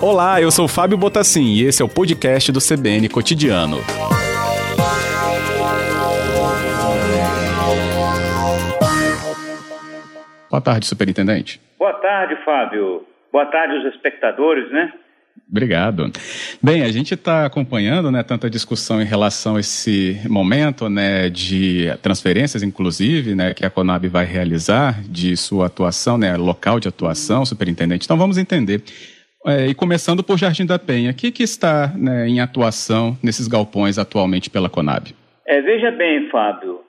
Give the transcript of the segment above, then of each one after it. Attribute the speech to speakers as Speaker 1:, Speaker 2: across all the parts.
Speaker 1: Olá, eu sou Fábio Botassin e esse é o podcast do CBN Cotidiano. Boa tarde, superintendente.
Speaker 2: Boa tarde, Fábio. Boa tarde aos espectadores, né?
Speaker 1: Obrigado. Bem, a gente está acompanhando né, tanta discussão em relação a esse momento né, de transferências, inclusive, né, que a Conab vai realizar de sua atuação, né, local de atuação, superintendente. Então vamos entender. É, e começando por Jardim da Penha, o que, que está né, em atuação nesses galpões atualmente pela Conab?
Speaker 2: É, veja bem, Fábio,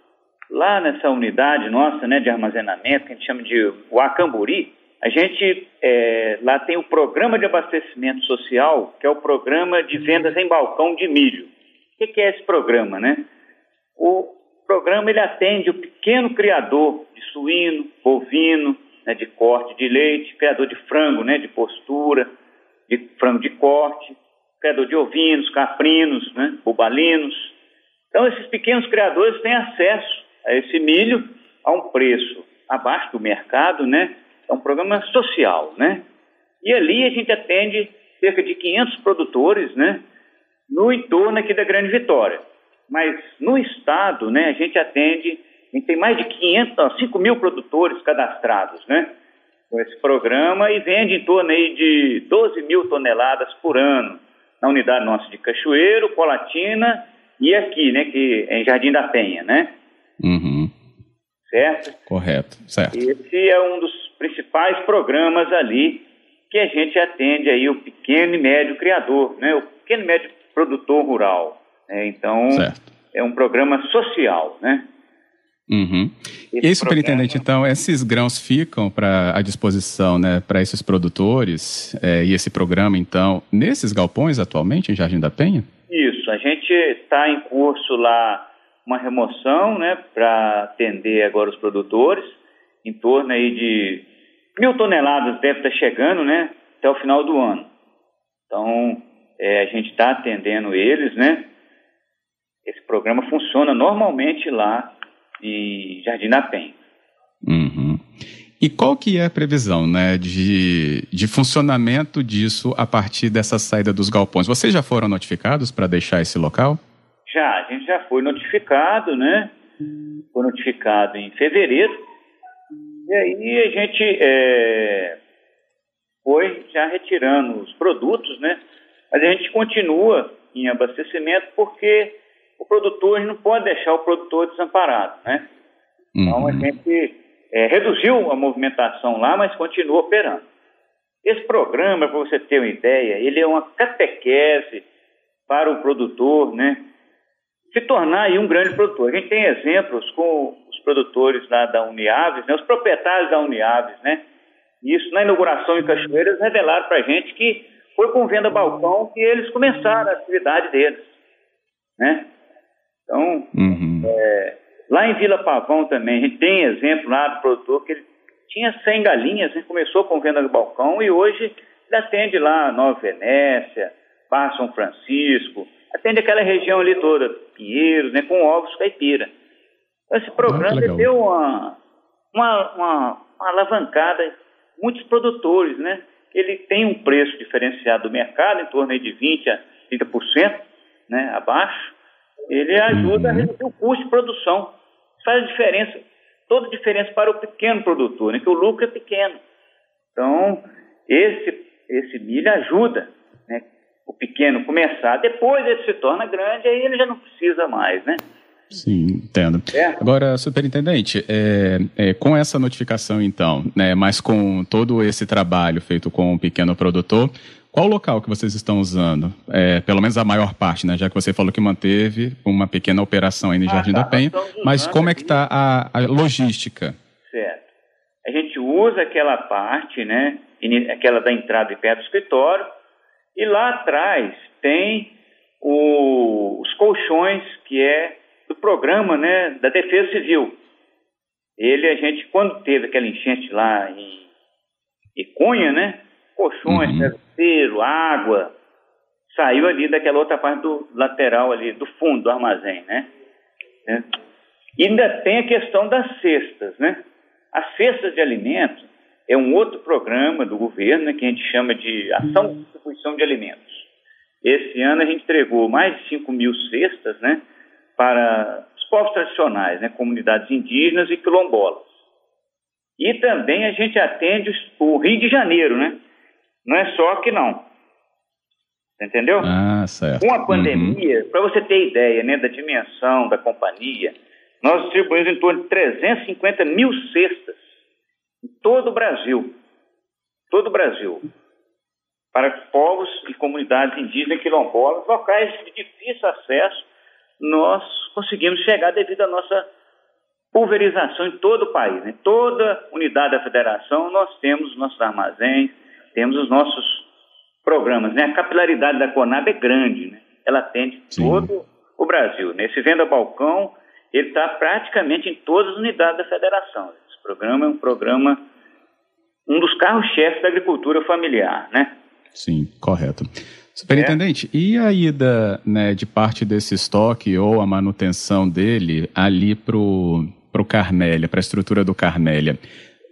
Speaker 2: lá nessa unidade nossa né, de armazenamento, que a gente chama de Uacamburi, a gente é, lá tem o programa de abastecimento social, que é o programa de vendas em balcão de milho. O que, é esse programa, né? O programa ele atende o pequeno criador de suíno, bovino, né, de corte de leite, criador de frango, né, de postura, de frango de corte, criador de ovinos, caprinos, né, bubalinos. Então esses pequenos criadores têm acesso a esse milho a um preço abaixo do mercado, né? É um programa social, né? E ali a gente atende cerca de 500 produtores, né? No entorno aqui da Grande Vitória. Mas no estado, né, a gente atende, a gente tem mais de 500, 5 mil produtores cadastrados, né? Com esse programa e vende em torno aí de 12 mil toneladas por ano na unidade nossa de Cachoeiro, Colatina e aqui, né, que é em Jardim da Penha, né?
Speaker 1: Uhum.
Speaker 2: Certo?
Speaker 1: Correto, certo.
Speaker 2: Esse é um dos principais programas ali que a gente atende aí o pequeno e médio criador, né? O pequeno e médio produtor rural. Né? Então,
Speaker 1: certo.
Speaker 2: é um programa social, né?
Speaker 1: Uhum. e aí, superintendente, programa... então, esses grãos ficam para à disposição né, para esses produtores é, e esse programa, então, nesses galpões atualmente em Jardim da Penha?
Speaker 2: Isso, a gente está em curso lá uma remoção né, para atender agora os produtores, em torno aí de mil toneladas deve estar chegando, né? Até o final do ano. Então, é, a gente está atendendo eles, né? Esse programa funciona normalmente lá em Jardim da Penha.
Speaker 1: Uhum. E qual que é a previsão né, de, de funcionamento disso a partir dessa saída dos galpões? Vocês já foram notificados para deixar esse local?
Speaker 2: Já, a gente já foi notificado, né? Foi notificado em fevereiro e aí a gente é, foi já retirando os produtos, né? Mas a gente continua em abastecimento porque o produtor, não pode deixar o produtor desamparado, né? Então a
Speaker 1: Uhum.
Speaker 2: gente é, reduziu a movimentação lá, mas continua operando. Esse programa, para você ter uma ideia, ele é uma catequese para o produtor, né? Se tornar aí um grande produtor. A gente tem exemplos com os produtores lá da Uniaves, né? Os proprietários da Uniaves, né? Isso na inauguração em Cachoeiras revelaram para a gente que foi com venda balcão que eles começaram a atividade deles, né? Então,
Speaker 1: Uhum.
Speaker 2: é, lá em Vila Pavão também, a gente tem exemplo lá do produtor que ele tinha 100 galinhas, né? começou com venda no balcão e hoje ele atende lá Nova Venécia, Barra São Francisco, atende aquela região ali toda, Pinheiros, né? com ovos caipira. Esse programa
Speaker 1: legal.
Speaker 2: deu uma, uma, uma, uma alavancada, em muitos produtores, né? Ele tem um preço diferenciado do mercado, em torno de 20% a 30%, né? abaixo, ele ajuda a
Speaker 1: Uhum.
Speaker 2: reduzir o custo de produção. Faz a diferença, toda a diferença para o pequeno produtor, né? que o lucro é pequeno. Então, esse, esse milho ajuda né? o pequeno começar. Depois ele se torna grande, aí ele já não precisa mais, né?
Speaker 1: Sim, entendo.
Speaker 2: Certo?
Speaker 1: Agora, superintendente, é, é, com essa notificação, então, né, mas com todo esse trabalho feito com o pequeno produtor, qual local que vocês estão usando? É, pelo menos a maior parte, né? Já que você falou que manteve uma pequena operação aí no
Speaker 2: Ah,
Speaker 1: Jardim
Speaker 2: tá,
Speaker 1: da Penha, mas como é que está a, a logística?
Speaker 2: Certo. A gente usa aquela parte, né? Aquela da entrada e perto do escritório. E lá atrás tem o- os colchões, que é programa, né? Da Defesa Civil. Ele, a gente, quando teve aquela enchente lá em Icunha, né? Colchões,
Speaker 1: Uhum.
Speaker 2: travesseiro, água, saiu ali daquela outra parte do lateral ali, do fundo do armazém, né? né? E ainda tem a questão das cestas, né? As cestas de alimentos, é um outro programa do governo né, que a gente chama de Ação de Distribuição de Alimentos. Esse ano a gente entregou mais de 5 mil cestas né, para os povos tradicionais, né, comunidades indígenas e quilombolas. E também a gente atende o Rio de Janeiro, né? Não é só que não. Entendeu?
Speaker 1: Ah, certo.
Speaker 2: Com a pandemia, uhum. para você ter ideia né, da dimensão da companhia, nós distribuímos em torno de 350 mil cestas em todo o Brasil. Todo o Brasil. Para povos e comunidades indígenas e quilombolas, locais de difícil acesso, nós conseguimos chegar devido à nossa pulverização em todo o país. Em né? toda unidade da federação, nós temos nossos armazéns, temos os nossos programas. Né? A capilaridade da Conab é grande, né? ela atende Sim. todo o Brasil. Nesse Venda Balcão, ele está praticamente em todas as unidades da federação. Esse programa é um programa, um dos carros-chefes da agricultura familiar, né?
Speaker 1: Sim, correto. Superintendente, é. e a ida né, de parte desse estoque ou a manutenção dele ali para o Carmélia, para a estrutura do Carmélia?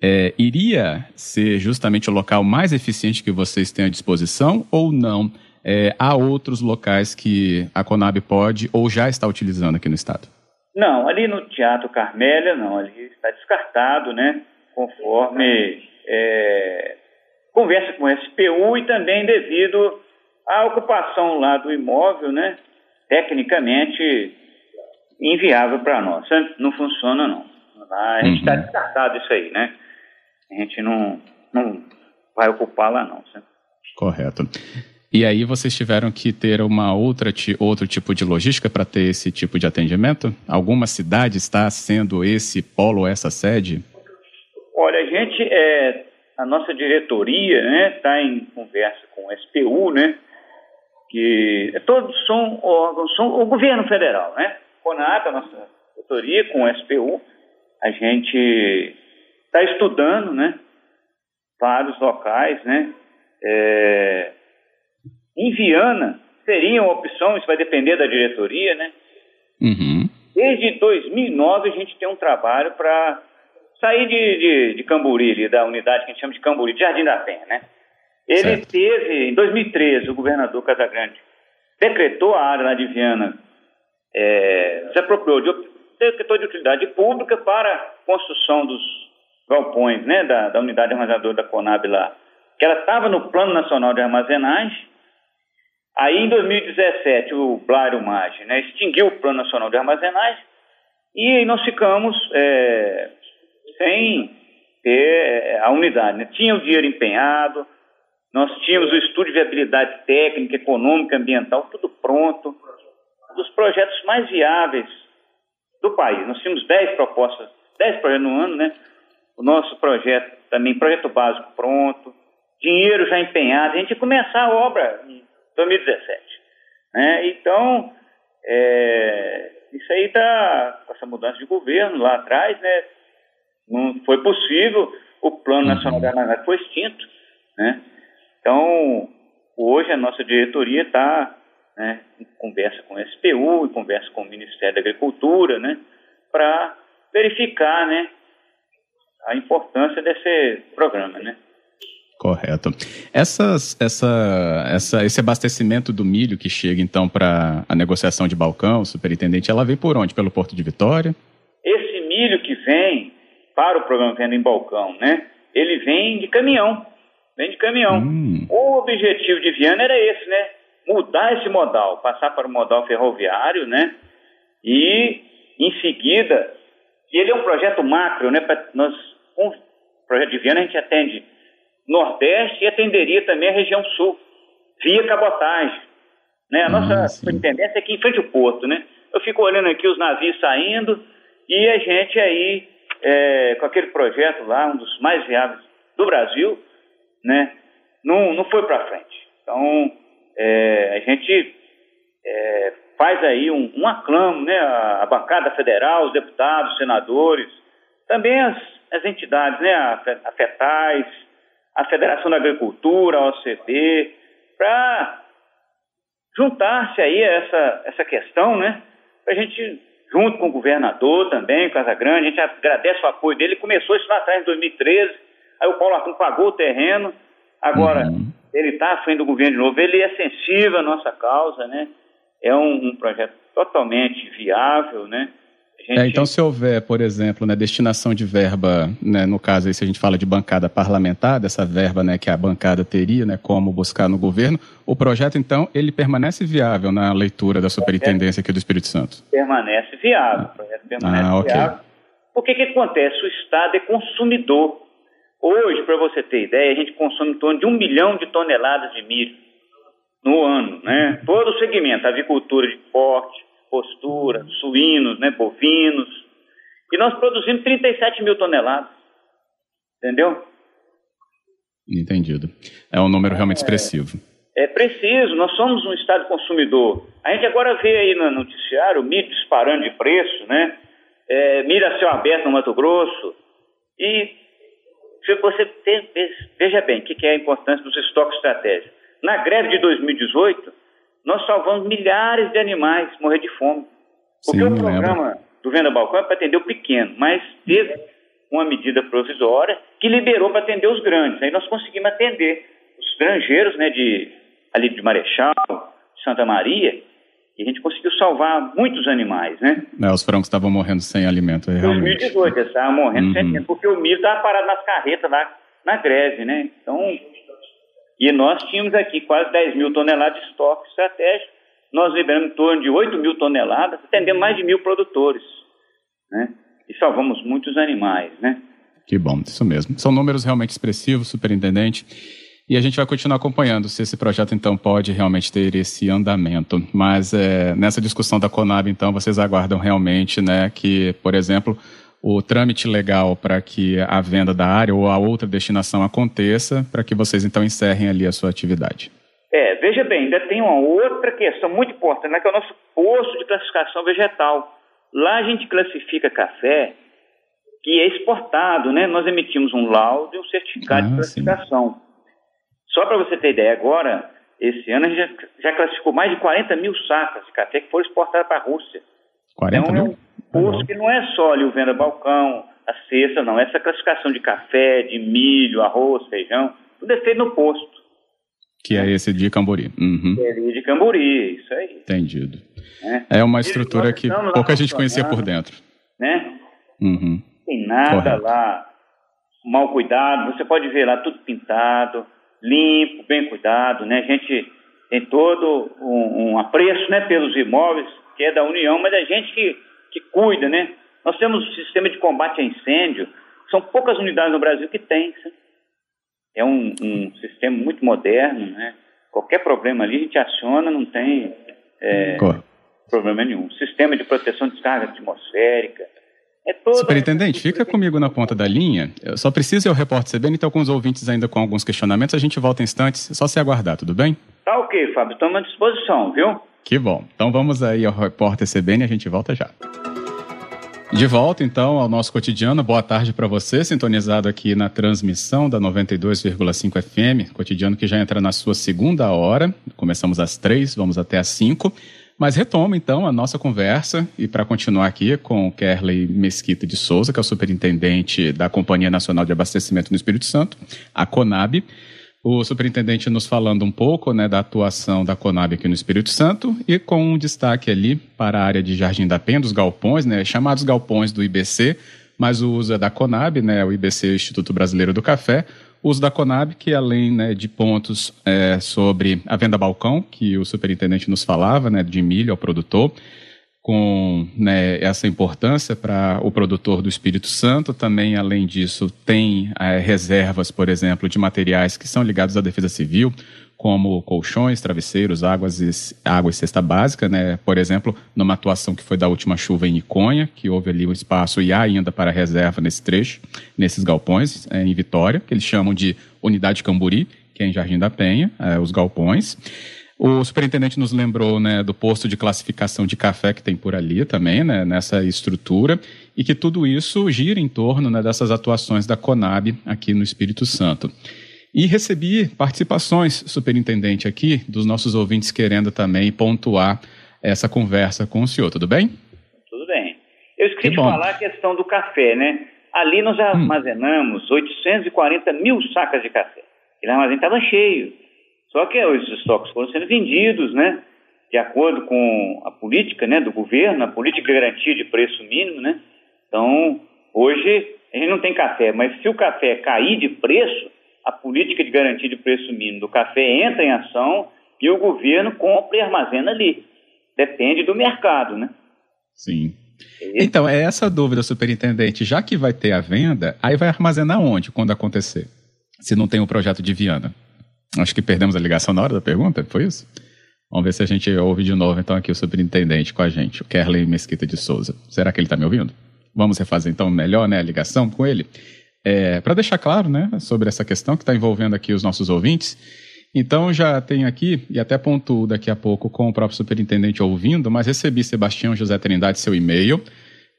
Speaker 1: É, iria ser justamente o local mais eficiente que vocês têm à disposição ou não? É, há outros locais que a Conab pode ou já está utilizando aqui no estado?
Speaker 2: Não, ali no Teatro Carmélia, não, ali está descartado, né? Conforme é, conversa com o SPU e também devido à ocupação lá do imóvel, né? Tecnicamente inviável para nós. Não funciona, não. A gente está uhum. descartado isso aí, né? A gente não, não vai ocupar lá, não. Certo?
Speaker 1: Correto. E aí vocês tiveram que ter uma outra outro tipo de logística para ter esse tipo de atendimento? Alguma cidade está sendo esse polo, essa sede?
Speaker 2: Olha, a gente, é, a nossa diretoria está né, tá em conversa com o SPU, né? Que todos são órgãos, são o governo federal, né? CONAB, a nossa diretoria, com o SPU, a gente está estudando, né? Vários locais, né? É, em Viana, seria uma opção, isso vai depender da diretoria, né?
Speaker 1: Uhum.
Speaker 2: Desde 2009 a gente tem um trabalho para sair de, de, de, Camburi, da unidade que a gente chama de Camburi, de Jardim da Penha, né? Ele certo. teve, em 2013, o governador Casagrande decretou a área lá de Viana, é, se apropriou de, decretou de utilidade pública para construção dos galpões, né, da, da unidade armazenadora da Conab lá, que ela estava no Plano Nacional de Armazenagem, Aí, em 2017, o Blário Maggi né, extinguiu o Plano Nacional de Armazenagem e nós ficamos é, sem ter é, a unidade. Né? Tinha o dinheiro empenhado, nós tínhamos o estudo de viabilidade técnica, econômica, ambiental, tudo pronto, um dos projetos mais viáveis do país. Nós tínhamos 10 propostas, 10 projetos no ano, né? O nosso projeto também, projeto básico pronto, dinheiro já empenhado. A gente ia começar a obra em 2017. Né? Então, é, isso aí está com essa mudança de governo lá atrás, né? Não foi possível, o Plano Nacional uhum. de Armazenagem foi extinto, né? Então, hoje a nossa diretoria está né, em conversa com o SPU, em conversa com o Ministério da Agricultura, né? Para verificar, né? A importância desse programa, né?
Speaker 1: Correto. Essas, essa, essa, esse abastecimento do milho que chega então para a negociação de balcão, superintendente, ela vem por onde? Pelo Porto de Vitória?
Speaker 2: Esse milho que vem para o programa Venda em Balcão, né? Ele vem de caminhão. Vem de caminhão. Hum. O objetivo de Viana era esse, né? Mudar esse modal, passar para o modal ferroviário, né? E, em seguida, ele é um projeto macro, né? Pra nós, com o projeto de Viana, a gente atende Nordeste e atenderia também a região Sul, via cabotagem. Né? A nossa ah, superintendência é aqui em frente ao porto, né? Eu fico olhando aqui os navios saindo e a gente aí, é, com aquele projeto lá, um dos mais viáveis do Brasil, né? Não, não foi para frente. Então, é, a gente é, faz aí um, um aclamo, né? A, a, bancada federal, os deputados, os senadores, também as, as entidades, né? A, a FETAIS, a Federação da Agricultura, a OCB, para juntar-se aí a essa, essa questão, né? Para a gente, junto com o governador também, Casa Grande, a gente agradece o apoio dele, começou isso lá atrás, em 2013, Aí o Paulo Arthur pagou o terreno, agora uhum. ele está à frente do governo de novo, ele é sensível à nossa causa, né? É um, um projeto totalmente viável, né?
Speaker 1: Gente... É, então, se houver, por exemplo, né, destinação de verba, né, no caso aí, se a gente fala de bancada parlamentar, dessa verba né, que a bancada teria, né, como buscar no governo, o projeto, então, ele permanece viável na leitura da superintendência aqui do Espírito Santo?
Speaker 2: Permanece viável, o projeto permanece ah, okay. viável. Porque que acontece? O Estado é consumidor. Hoje, para você ter ideia, a gente consome em torno de um milhão de toneladas de milho no ano, né? Todo o segmento, avicultura de porte, postura, suínos, né, bovinos. E nós produzimos 37 mil toneladas. Entendeu?
Speaker 1: Entendido. É um número realmente é, expressivo.
Speaker 2: É preciso, nós somos um Estado consumidor. A gente agora vê aí no noticiário o milho disparando de preço, né? É, milho a céu aberto no Mato Grosso. E você tem, veja bem o que é a importância dos estoques estratégicos. Na greve de 2018, nós salvamos milhares de animais morrer de fome. Porque Sim, o programa lembro. do Venda Balcão é para atender o pequeno, mas teve uma medida provisória que liberou para atender os grandes. Aí nós conseguimos atender os granjeiros né, de, ali de Marechal, de Santa Maria, e a gente conseguiu salvar muitos animais, né?
Speaker 1: É, os frangos estavam morrendo sem alimento,
Speaker 2: realmente. 2018, eles estavam morrendo uhum. sem alimento, porque o milho estava parado nas carretas lá na greve, né? Então, e nós tínhamos aqui quase 10 mil toneladas de estoque estratégico. Nós liberamos em torno de 8 mil toneladas, atendendo mais de mil produtores. Né? E salvamos muitos animais. Né?
Speaker 1: Que bom, isso mesmo. São números realmente expressivos, superintendente. E a gente vai continuar acompanhando se esse projeto, então, pode realmente ter esse andamento. Mas é, nessa discussão da Conab, então, vocês aguardam realmente né, que, por exemplo, o trâmite legal para que a venda da área ou a outra destinação aconteça, para que vocês então encerrem ali a sua atividade.
Speaker 2: É, veja bem, ainda tem uma outra questão muito importante, né, que é o nosso posto de classificação vegetal. Lá a gente classifica café que é exportado, né? Nós emitimos um laudo e um certificado ah, de classificação. Sim. Só para você ter ideia, agora, esse ano a gente já, já, classificou mais de 40 mil sacas de café que foram exportadas para a Rússia.
Speaker 1: 40 então, mil?
Speaker 2: posto que não é só ali o venda balcão, a cesta, não. Essa classificação de café, de milho, arroz, feijão, tudo é feito no posto.
Speaker 1: Que é esse de Cambori.
Speaker 2: Uhum. É de Cambori, isso aí.
Speaker 1: Entendido. É, é uma estrutura que pouca gente conhecia por dentro.
Speaker 2: Né?
Speaker 1: Uhum.
Speaker 2: Tem nada Correto. lá mal cuidado. Você pode ver lá tudo pintado, limpo, bem cuidado, né? A gente tem todo um, um apreço, né, pelos imóveis que é da União, mas a gente que que cuida, né? Nós temos um sistema de combate a incêndio, são poucas unidades no Brasil que tem. É um, um sistema muito moderno, né? Qualquer problema ali a gente aciona, não tem é, problema nenhum. Sistema de proteção de descarga atmosférica.
Speaker 1: É toda... Superintendente, fica comigo na ponta da linha. Eu só preciso ir ao repórter CBN, então com os ouvintes ainda com alguns questionamentos, a gente volta em instantes, só se aguardar, tudo bem?
Speaker 2: Tá ok, Fábio, estamos à disposição, viu?
Speaker 1: Que bom. Então vamos aí ao repórter CBN e a gente volta já. De volta então ao nosso cotidiano. Boa tarde para você, sintonizado aqui na transmissão da 92,5 FM, cotidiano que já entra na sua segunda hora. Começamos às três, vamos até às cinco. Mas retoma então a nossa conversa e para continuar aqui com o Kerley Mesquita de Souza, que é o superintendente da Companhia Nacional de Abastecimento no Espírito Santo, a CONAB. O superintendente nos falando um pouco né, da atuação da Conab aqui no Espírito Santo e com um destaque ali para a área de Jardim da Penha, dos galpões, né, chamados galpões do IBC, mas o uso é da Conab, né, o IBC, Instituto Brasileiro do Café, o uso da Conab, que além né, de pontos é, sobre a venda balcão, que o superintendente nos falava, né, de milho ao produtor, com né, essa importância para o produtor do Espírito Santo. Também, além disso, tem é, reservas, por exemplo, de materiais que são ligados à defesa civil, como colchões, travesseiros, águas e, água e cesta básica, né? Por exemplo, numa atuação que foi da última chuva em Iconha, que houve ali um espaço e há ainda para reserva nesse trecho, nesses galpões, é, em Vitória, que eles chamam de Unidade Camburi, que é em Jardim da Penha, é, os galpões. O superintendente nos lembrou né, do posto de classificação de café que tem por ali também, né, nessa estrutura, e que tudo isso gira em torno né, dessas atuações da Conab aqui no Espírito Santo. E recebi participações, superintendente, aqui, dos nossos ouvintes querendo também pontuar essa conversa com o senhor, tudo bem?
Speaker 2: Tudo bem. Eu esqueci que de falar a questão do café, né? Ali nós hum. armazenamos 840 mil sacas de café. Aquele armazém estava cheio. Só que os estoques foram sendo vendidos, né? De acordo com a política né, do governo, a política de garantia de preço mínimo, né? Então, hoje a gente não tem café, mas se o café cair de preço, a política de garantia de preço mínimo do café entra em ação e o governo compra e armazena ali. Depende do mercado, né?
Speaker 1: Sim. Então, é essa dúvida, superintendente. Já que vai ter a venda, aí vai armazenar onde quando acontecer? Se não tem o um projeto de Viana. Acho que perdemos a ligação na hora da pergunta, foi isso? Vamos ver se a gente ouve de novo, então, aqui o superintendente com a gente, o Kerley Mesquita de Souza. Será que ele está me ouvindo? Vamos refazer, então, melhor né, a ligação com ele? É, Para deixar claro né, sobre essa questão que está envolvendo aqui os nossos ouvintes, então já tenho aqui, e até pontuo daqui a pouco com o próprio superintendente ouvindo, mas recebi Sebastião José Trindade seu e-mail,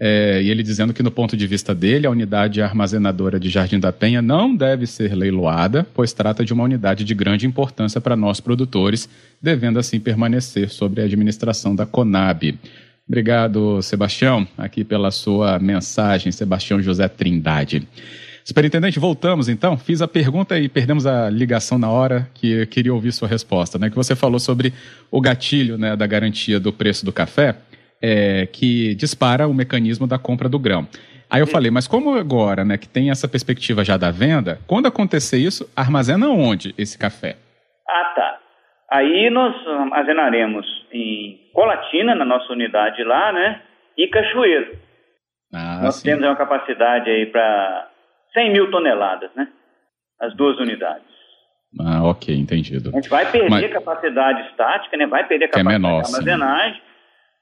Speaker 1: é, e ele dizendo que, no ponto de vista dele, a unidade armazenadora de Jardim da Penha não deve ser leiloada, pois trata de uma unidade de grande importância para nós produtores, devendo assim permanecer sobre a administração da Conab. Obrigado, Sebastião, aqui pela sua mensagem, Sebastião José Trindade. Superintendente, voltamos então. Fiz a pergunta e perdemos a ligação na hora que eu queria ouvir sua resposta, né? Que você falou sobre o gatilho né, da garantia do preço do café, é, que dispara o mecanismo da compra do grão. Aí eu falei, mas como agora, né, que tem essa perspectiva já da venda, quando acontecer isso, armazena onde esse café?
Speaker 2: Ah, tá. Aí nós armazenaremos em Colatina, na nossa unidade lá, né, e Cachoeiro. Ah, nós sim. temos uma capacidade aí para 100 mil toneladas, né? As duas unidades.
Speaker 1: Ah, ok, entendido.
Speaker 2: A gente vai perder mas... capacidade estática, né? Vai perder é capacidade é menor, de armazenagem, sim.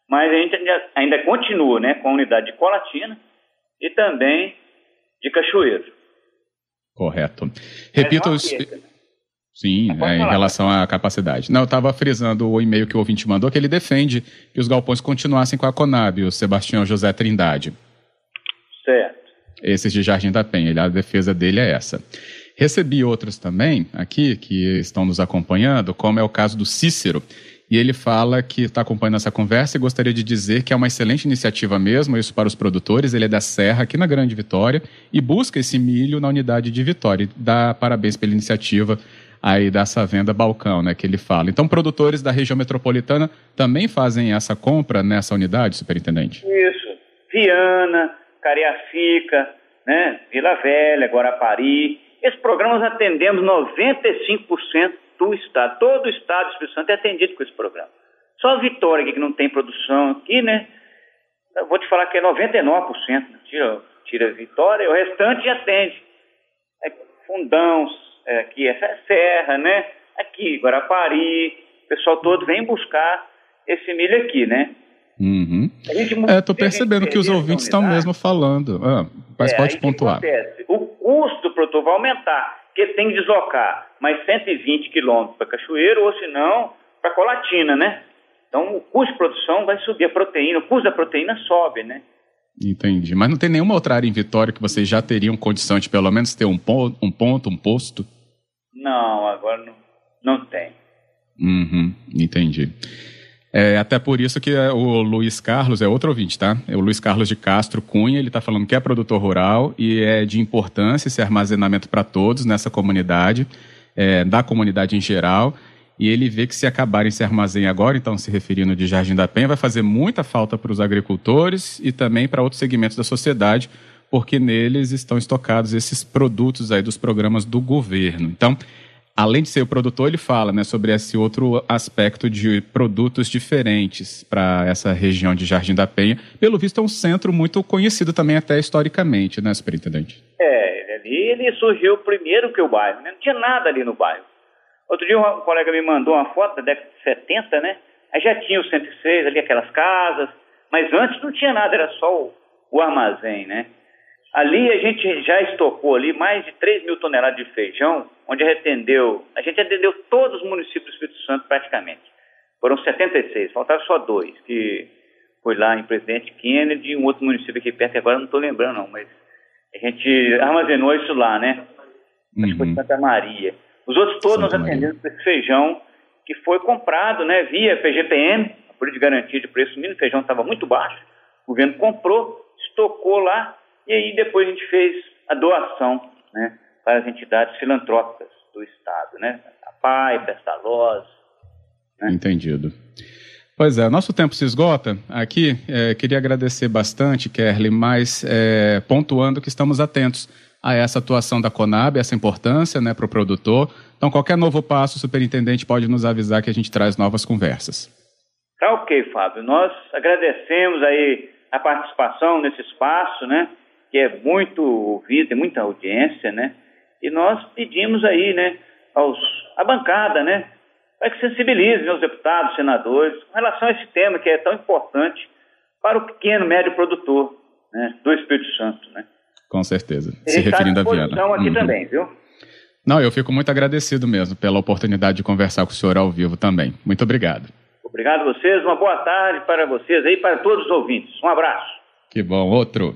Speaker 2: mas a gente ainda, ainda, continua, né? Com a unidade de Colatina e também de Cachoeiro.
Speaker 1: Correto. Repito os... Sim, é, em relação à capacidade. Não, eu estava frisando o e-mail que o ouvinte mandou, que ele defende que os galpões continuassem com a Conab, o Sebastião José Trindade.
Speaker 2: Certo
Speaker 1: esses de Jardim da Penha. A defesa dele é essa. Recebi outros também aqui que estão nos acompanhando, como é o caso do Cícero. E ele fala que está acompanhando essa conversa e gostaria de dizer que é uma excelente iniciativa mesmo, isso para os produtores. Ele é da Serra, aqui na Grande Vitória, e busca esse milho na unidade de Vitória. E dá parabéns pela iniciativa aí dessa venda balcão, né, que ele fala. Então, produtores da região metropolitana também fazem essa compra nessa unidade, superintendente?
Speaker 2: Isso. Viana, Cariacica, né, Vila Velha, Guarapari. Esses programas atendemos 95% do estado. Todo o estado do Espírito Santo é atendido com esse programa. Só a Vitória aqui que não tem produção aqui, né? Eu vou te falar que é 99%. Tira, tira Vitória, o restante atende. É Fundão, é, aqui é Serra, né? Aqui, Guarapari, o pessoal todo vem buscar esse milho aqui, né?
Speaker 1: Uhum. Estou é, percebendo que os ouvintes estão mesmo falando. Ah, mas é, pode pontuar.
Speaker 2: O custo do produtor vai aumentar, porque tem que deslocar mais 120 quilômetros para Cachoeiro, ou se não, para Colatina, né? Então o custo de produção vai subir, a proteína, o custo da proteína sobe, né?
Speaker 1: Entendi. Mas não tem nenhuma outra área em Vitória que vocês já teriam condição de pelo menos ter um ponto, um, ponto, um posto?
Speaker 2: Não, agora não, não tem.
Speaker 1: Uhum, entendi. É até por isso que é, o Luiz Carlos é outro ouvinte, tá? É o Luiz Carlos de Castro Cunha, ele está falando que é produtor rural e é de importância esse armazenamento para todos nessa comunidade, é, da comunidade em geral. E ele vê que se acabarem esse armazém agora, então se referindo de Jardim da Penha, vai fazer muita falta para os agricultores e também para outros segmentos da sociedade, porque neles estão estocados esses produtos aí dos programas do governo. Então, além de ser o produtor, ele fala né, sobre esse outro aspecto de produtos diferentes para essa região de Jardim da Penha. Pelo visto, é um centro muito conhecido também até historicamente, né, superintendente?
Speaker 2: É, ali ele surgiu primeiro que o bairro, né? não tinha nada ali no bairro. Outro dia um colega me mandou uma foto da década de 70, né? Aí já tinha o 106 ali, aquelas casas, mas antes não tinha nada, era só o, o armazém, né? Ali a gente já estocou ali mais de 3 mil toneladas de feijão, onde atendeu, a gente atendeu todos os municípios do Espírito Santo praticamente. Foram 76, faltaram só dois, que foi lá em Presidente Kennedy e um outro município aqui perto, agora não estou lembrando não, mas a gente armazenou isso lá, né? Acho que foi uhum. Santa Maria. Os outros todos Santa nós atendemos esse feijão que foi comprado, né, via PGPM, a Política de Garantia de Preço Mínimo, o feijão estava muito baixo, o governo comprou, estocou lá, E aí depois a gente fez a doação né, para as entidades filantrópicas do Estado, né? A PAI, Pestalozzi.
Speaker 1: Né? Entendido. Pois é, nosso tempo se esgota aqui. É, queria agradecer bastante, Kerly, mas é, pontuando que estamos atentos a essa atuação da Conab, essa importância né, para o produtor. Então, qualquer novo passo, o superintendente pode nos avisar que a gente traz novas conversas.
Speaker 2: Tá ok, Fábio. Nós agradecemos aí a participação nesse espaço, né, que é muito ouvido, tem muita audiência, né, e nós pedimos aí, né, aos, a bancada, né, para que sensibilize os deputados, senadores, com relação a esse tema que é tão importante para o pequeno, médio produtor né, do Espírito Santo, né.
Speaker 1: Com certeza. Se tá referindo a Viana.
Speaker 2: aqui uhum. também, viu?
Speaker 1: Não, eu fico muito agradecido mesmo pela oportunidade de conversar com o senhor ao vivo também. Muito obrigado.
Speaker 2: Obrigado a vocês, uma boa tarde para vocês aí, para todos os ouvintes. Um abraço.
Speaker 1: Que bom, outro.